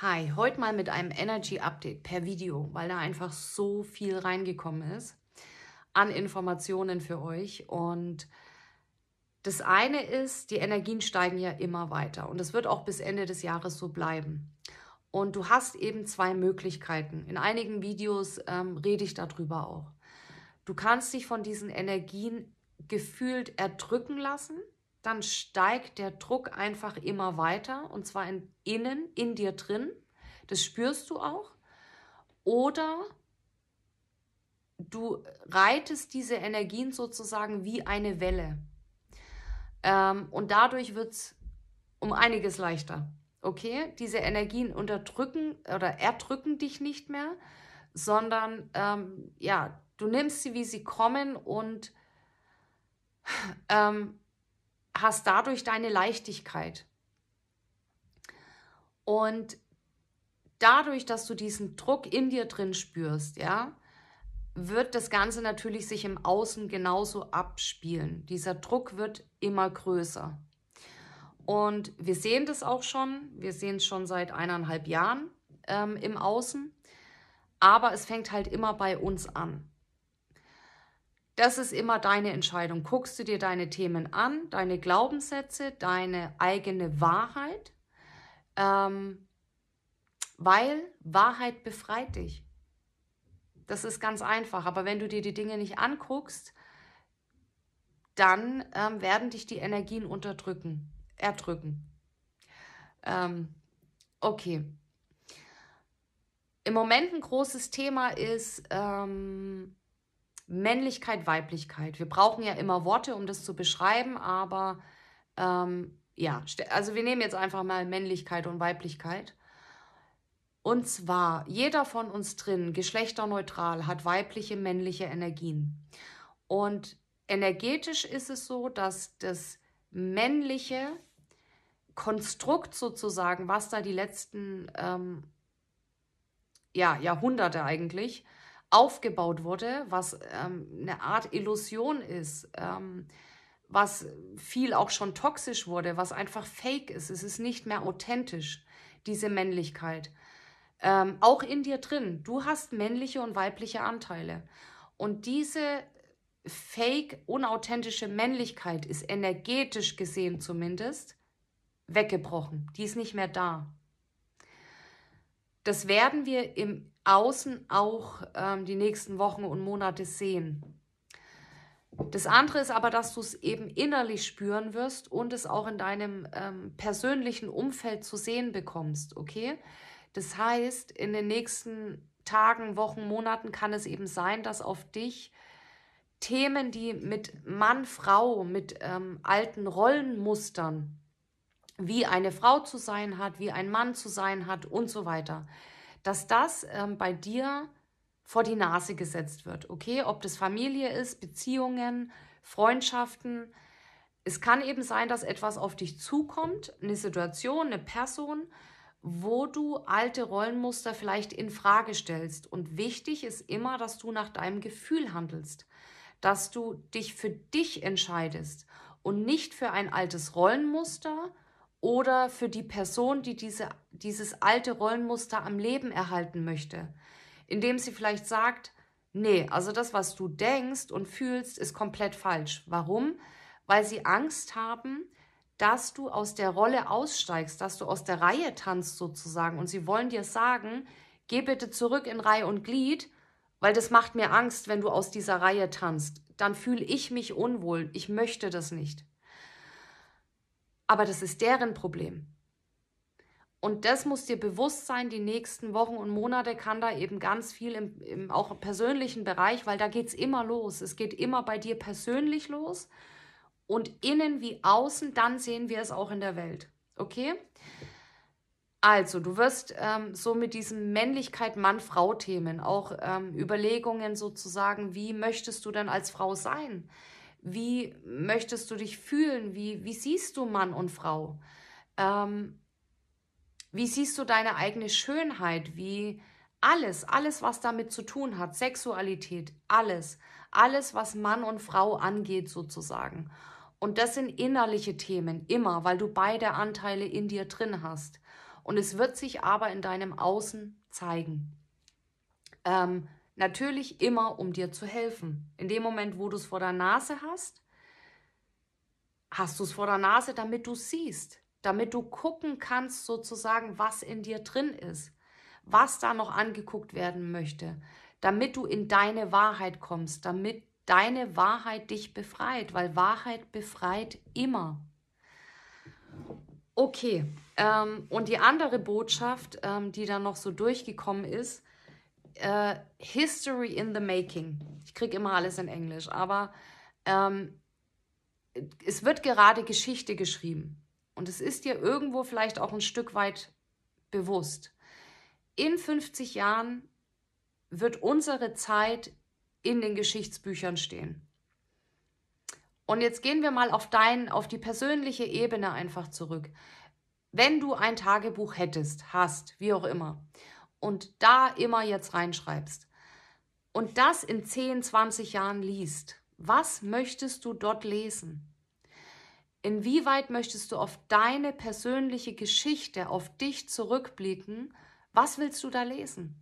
Hi, heute mal mit einem Energy Update per Video, weil da einfach so viel reingekommen ist an Informationen für euch. Und das eine ist, die Energien steigen ja immer weiter und es wird auch bis Ende des Jahres so bleiben. Und du hast eben zwei Möglichkeiten. In einigen Videos ähm, rede ich darüber auch. Du kannst dich von diesen Energien gefühlt erdrücken lassen dann steigt der Druck einfach immer weiter und zwar in, innen, in dir drin. Das spürst du auch. Oder du reitest diese Energien sozusagen wie eine Welle. Ähm, und dadurch wird es um einiges leichter. Okay, diese Energien unterdrücken oder erdrücken dich nicht mehr, sondern ähm, ja, du nimmst sie, wie sie kommen und ähm, hast dadurch deine Leichtigkeit. Und dadurch, dass du diesen Druck in dir drin spürst, ja, wird das Ganze natürlich sich im Außen genauso abspielen. Dieser Druck wird immer größer. Und wir sehen das auch schon. Wir sehen es schon seit eineinhalb Jahren ähm, im Außen. Aber es fängt halt immer bei uns an. Das ist immer deine Entscheidung. Guckst du dir deine Themen an, deine Glaubenssätze, deine eigene Wahrheit, ähm, weil Wahrheit befreit dich. Das ist ganz einfach. Aber wenn du dir die Dinge nicht anguckst, dann ähm, werden dich die Energien unterdrücken, erdrücken. Ähm, okay. Im Moment ein großes Thema ist, ähm, Männlichkeit, Weiblichkeit. Wir brauchen ja immer Worte, um das zu beschreiben, aber ähm, ja, also wir nehmen jetzt einfach mal Männlichkeit und Weiblichkeit. Und zwar, jeder von uns drin, geschlechterneutral, hat weibliche, männliche Energien. Und energetisch ist es so, dass das männliche Konstrukt sozusagen, was da die letzten ähm, ja, Jahrhunderte eigentlich aufgebaut wurde, was ähm, eine Art Illusion ist, ähm, was viel auch schon toxisch wurde, was einfach fake ist. Es ist nicht mehr authentisch, diese Männlichkeit. Ähm, auch in dir drin. Du hast männliche und weibliche Anteile. Und diese fake, unauthentische Männlichkeit ist energetisch gesehen zumindest weggebrochen. Die ist nicht mehr da. Das werden wir im Außen auch ähm, die nächsten Wochen und Monate sehen. Das andere ist aber, dass du es eben innerlich spüren wirst und es auch in deinem ähm, persönlichen Umfeld zu sehen bekommst, okay? Das heißt, in den nächsten Tagen, Wochen, Monaten kann es eben sein, dass auf dich Themen, die mit Mann, Frau, mit ähm, alten Rollenmustern, wie eine Frau zu sein hat, wie ein Mann zu sein hat und so weiter, dass das ähm, bei dir vor die Nase gesetzt wird. Okay, ob das Familie ist, Beziehungen, Freundschaften. Es kann eben sein, dass etwas auf dich zukommt, eine Situation, eine Person, wo du alte Rollenmuster vielleicht in Frage stellst. Und wichtig ist immer, dass du nach deinem Gefühl handelst, dass du dich für dich entscheidest und nicht für ein altes Rollenmuster oder für die Person, die diese, dieses alte Rollenmuster am Leben erhalten möchte, indem sie vielleicht sagt, nee, also das, was du denkst und fühlst, ist komplett falsch. Warum? Weil sie Angst haben, dass du aus der Rolle aussteigst, dass du aus der Reihe tanzt sozusagen. Und sie wollen dir sagen, geh bitte zurück in Reihe und Glied, weil das macht mir Angst, wenn du aus dieser Reihe tanzt. Dann fühle ich mich unwohl. Ich möchte das nicht. Aber das ist deren Problem. Und das muss dir bewusst sein, die nächsten Wochen und Monate kann da eben ganz viel im, im auch persönlichen Bereich, weil da geht es immer los. Es geht immer bei dir persönlich los und innen wie außen, dann sehen wir es auch in der Welt. Okay? Also, du wirst ähm, so mit diesen Männlichkeit-Mann-Frau-Themen auch ähm, Überlegungen sozusagen, wie möchtest du denn als Frau sein? Wie möchtest du dich fühlen? Wie, wie siehst du Mann und Frau? Ähm, wie siehst du deine eigene Schönheit? Wie alles, alles, was damit zu tun hat, Sexualität, alles, alles, was Mann und Frau angeht sozusagen. Und das sind innerliche Themen, immer, weil du beide Anteile in dir drin hast. Und es wird sich aber in deinem Außen zeigen. Ähm, natürlich immer, um dir zu helfen. In dem Moment, wo du es vor der Nase hast, hast du es vor der Nase, damit du siehst, damit du gucken kannst, sozusagen, was in dir drin ist, was da noch angeguckt werden möchte, damit du in deine Wahrheit kommst, damit deine Wahrheit dich befreit, weil Wahrheit befreit immer. Okay, ähm, und die andere Botschaft, ähm, die dann noch so durchgekommen ist, äh, History in the Making. Ich kriege immer alles in Englisch, aber ähm, es wird gerade Geschichte geschrieben. Und es ist dir irgendwo vielleicht auch ein Stück weit bewusst. In 50 Jahren wird unsere Zeit in den Geschichtsbüchern stehen. Und jetzt gehen wir mal auf dein, auf die persönliche Ebene einfach zurück. Wenn du ein Tagebuch hättest, hast, wie auch immer, und da immer jetzt reinschreibst und das in 10, 20 Jahren liest, was möchtest du dort lesen? Inwieweit möchtest du auf deine persönliche Geschichte, auf dich zurückblicken? Was willst du da lesen?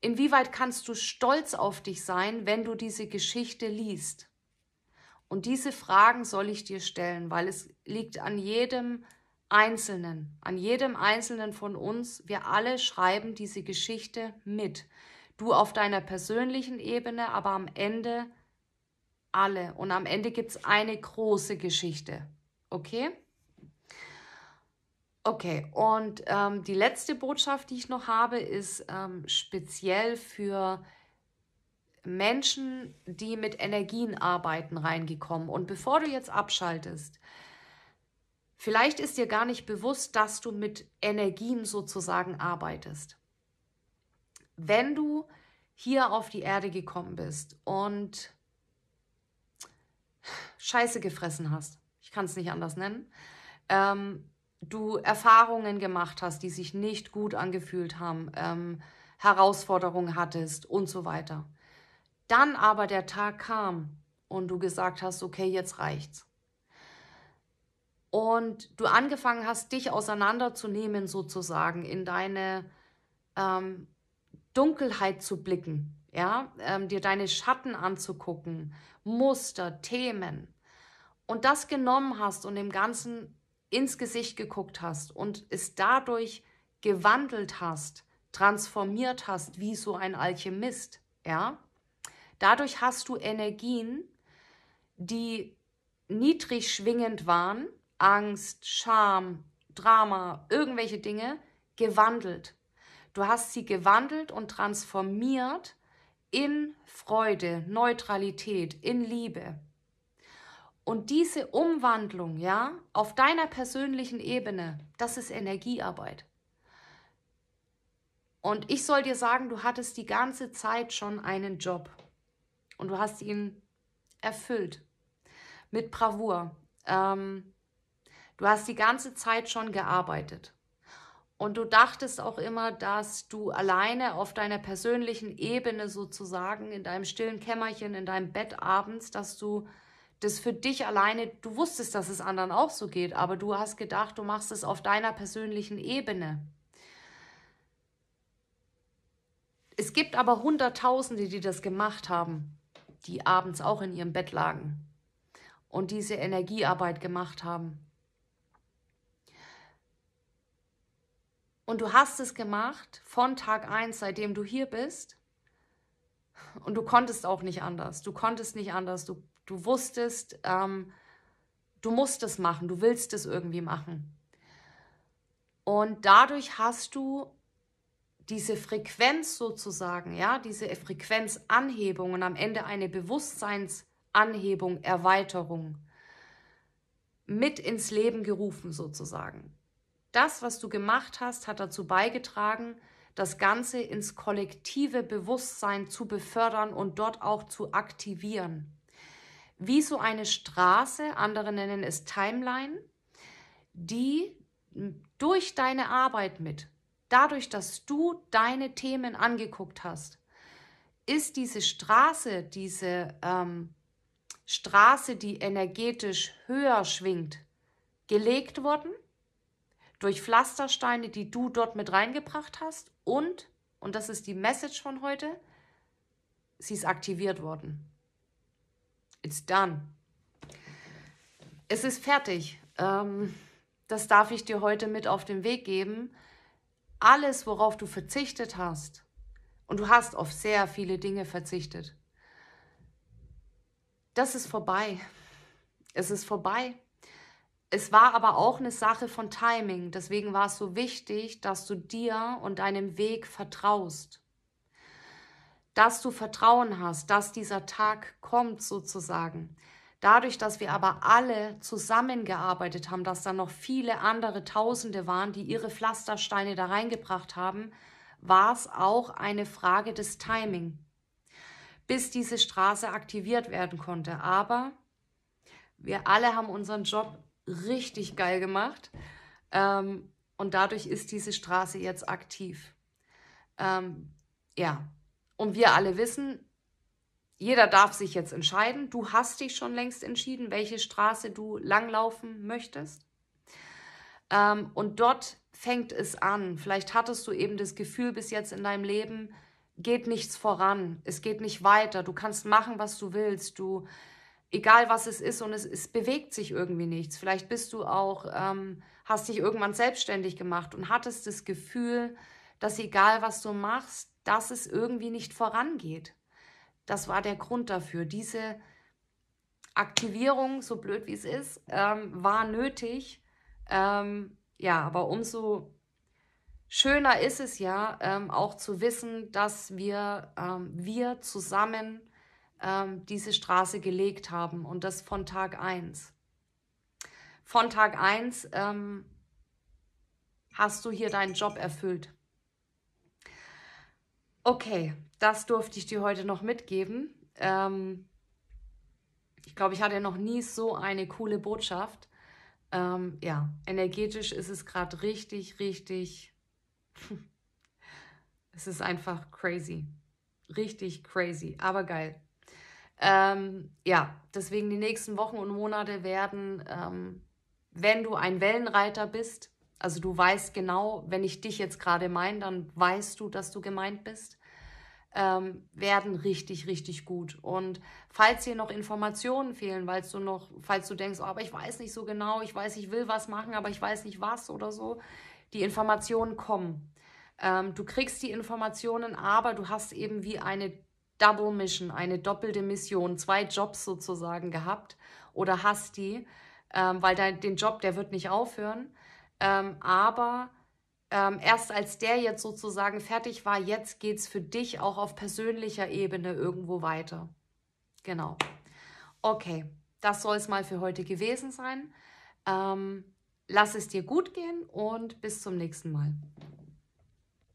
Inwieweit kannst du stolz auf dich sein, wenn du diese Geschichte liest? Und diese Fragen soll ich dir stellen, weil es liegt an jedem Einzelnen, an jedem Einzelnen von uns. Wir alle schreiben diese Geschichte mit. Du auf deiner persönlichen Ebene, aber am Ende alle. Und am Ende gibt es eine große Geschichte. Okay? Okay, und ähm, die letzte Botschaft, die ich noch habe, ist ähm, speziell für Menschen, die mit Energien arbeiten, reingekommen. Und bevor du jetzt abschaltest, vielleicht ist dir gar nicht bewusst, dass du mit Energien sozusagen arbeitest. Wenn du hier auf die Erde gekommen bist und Scheiße gefressen hast, ich kann es nicht anders nennen, ähm, du Erfahrungen gemacht hast, die sich nicht gut angefühlt haben, ähm, Herausforderungen hattest und so weiter. Dann aber der Tag kam und du gesagt hast, okay, jetzt reicht's. Und du angefangen hast, dich auseinanderzunehmen sozusagen, in deine ähm, Dunkelheit zu blicken, ja, ähm, dir deine Schatten anzugucken, Muster, Themen. Und das genommen hast und dem Ganzen ins Gesicht geguckt hast und es dadurch gewandelt hast, transformiert hast, wie so ein Alchemist, ja, dadurch hast du Energien, die niedrig schwingend waren, Angst, Scham, Drama, irgendwelche Dinge, gewandelt. Du hast sie gewandelt und transformiert in Freude, Neutralität, in Liebe. Und diese Umwandlung, ja, auf deiner persönlichen Ebene, das ist Energiearbeit. Und ich soll dir sagen, du hattest die ganze Zeit schon einen Job und du hast ihn erfüllt mit Bravour. Ähm, du hast die ganze Zeit schon gearbeitet. Und du dachtest auch immer, dass du alleine auf deiner persönlichen Ebene sozusagen in deinem stillen Kämmerchen, in deinem Bett abends, dass du das für dich alleine, du wusstest, dass es anderen auch so geht, aber du hast gedacht, du machst es auf deiner persönlichen Ebene. Es gibt aber Hunderttausende, die das gemacht haben, die abends auch in ihrem Bett lagen und diese Energiearbeit gemacht haben. Und du hast es gemacht von Tag 1, seitdem du hier bist. Und du konntest auch nicht anders. Du konntest nicht anders. Du Du wusstest, ähm, du musst es machen, du willst es irgendwie machen. Und dadurch hast du diese Frequenz sozusagen, ja, diese Frequenzanhebung und am Ende eine Bewusstseinsanhebung, Erweiterung mit ins Leben gerufen sozusagen. Das, was du gemacht hast, hat dazu beigetragen, das Ganze ins kollektive Bewusstsein zu befördern und dort auch zu aktivieren. Wie so eine Straße, andere nennen es Timeline, die durch deine Arbeit mit, dadurch, dass du deine Themen angeguckt hast, ist diese Straße, diese ähm, Straße, die energetisch höher schwingt, gelegt worden, durch Pflastersteine, die du dort mit reingebracht hast und, und das ist die Message von heute, sie ist aktiviert worden. It's done. Es ist fertig. Ähm, das darf ich dir heute mit auf den Weg geben. Alles, worauf du verzichtet hast, und du hast auf sehr viele Dinge verzichtet, das ist vorbei. Es ist vorbei. Es war aber auch eine Sache von Timing. Deswegen war es so wichtig, dass du dir und deinem Weg vertraust. Dass du Vertrauen hast, dass dieser Tag kommt sozusagen. Dadurch, dass wir aber alle zusammengearbeitet haben, dass da noch viele andere Tausende waren, die ihre Pflastersteine da reingebracht haben, war es auch eine Frage des Timing, bis diese Straße aktiviert werden konnte. Aber wir alle haben unseren Job richtig geil gemacht. Ähm, und dadurch ist diese Straße jetzt aktiv. Ähm, ja, und wir alle wissen, jeder darf sich jetzt entscheiden. Du hast dich schon längst entschieden, welche Straße du langlaufen möchtest. Ähm, und dort fängt es an. Vielleicht hattest du eben das Gefühl bis jetzt in deinem Leben, geht nichts voran, es geht nicht weiter, du kannst machen, was du willst, du egal was es ist und es, es bewegt sich irgendwie nichts. Vielleicht bist du auch, ähm, hast dich irgendwann selbstständig gemacht und hattest das Gefühl, dass egal was du machst, dass es irgendwie nicht vorangeht. Das war der Grund dafür. Diese Aktivierung, so blöd wie es ist, ähm, war nötig. Ähm, ja, aber umso schöner ist es ja ähm, auch zu wissen, dass wir, ähm, wir zusammen ähm, diese Straße gelegt haben und das von Tag 1. Von Tag 1 ähm, hast du hier deinen Job erfüllt. Okay, das durfte ich dir heute noch mitgeben. Ähm, ich glaube, ich hatte noch nie so eine coole Botschaft. Ähm, ja, energetisch ist es gerade richtig, richtig. es ist einfach crazy. Richtig crazy, aber geil. Ähm, ja, deswegen die nächsten Wochen und Monate werden, ähm, wenn du ein Wellenreiter bist, also du weißt genau, wenn ich dich jetzt gerade meine, dann weißt du, dass du gemeint bist, ähm, werden richtig, richtig gut. Und falls dir noch Informationen fehlen, weil du noch, falls du denkst, oh, aber ich weiß nicht so genau, ich weiß, ich will was machen, aber ich weiß nicht was oder so, die Informationen kommen. Ähm, du kriegst die Informationen, aber du hast eben wie eine Double Mission, eine doppelte Mission, zwei Jobs sozusagen gehabt oder hast die, ähm, weil dein, den Job, der wird nicht aufhören. Ähm, aber ähm, erst als der jetzt sozusagen fertig war, jetzt geht es für dich auch auf persönlicher Ebene irgendwo weiter. Genau. Okay, das soll es mal für heute gewesen sein. Ähm, lass es dir gut gehen und bis zum nächsten Mal.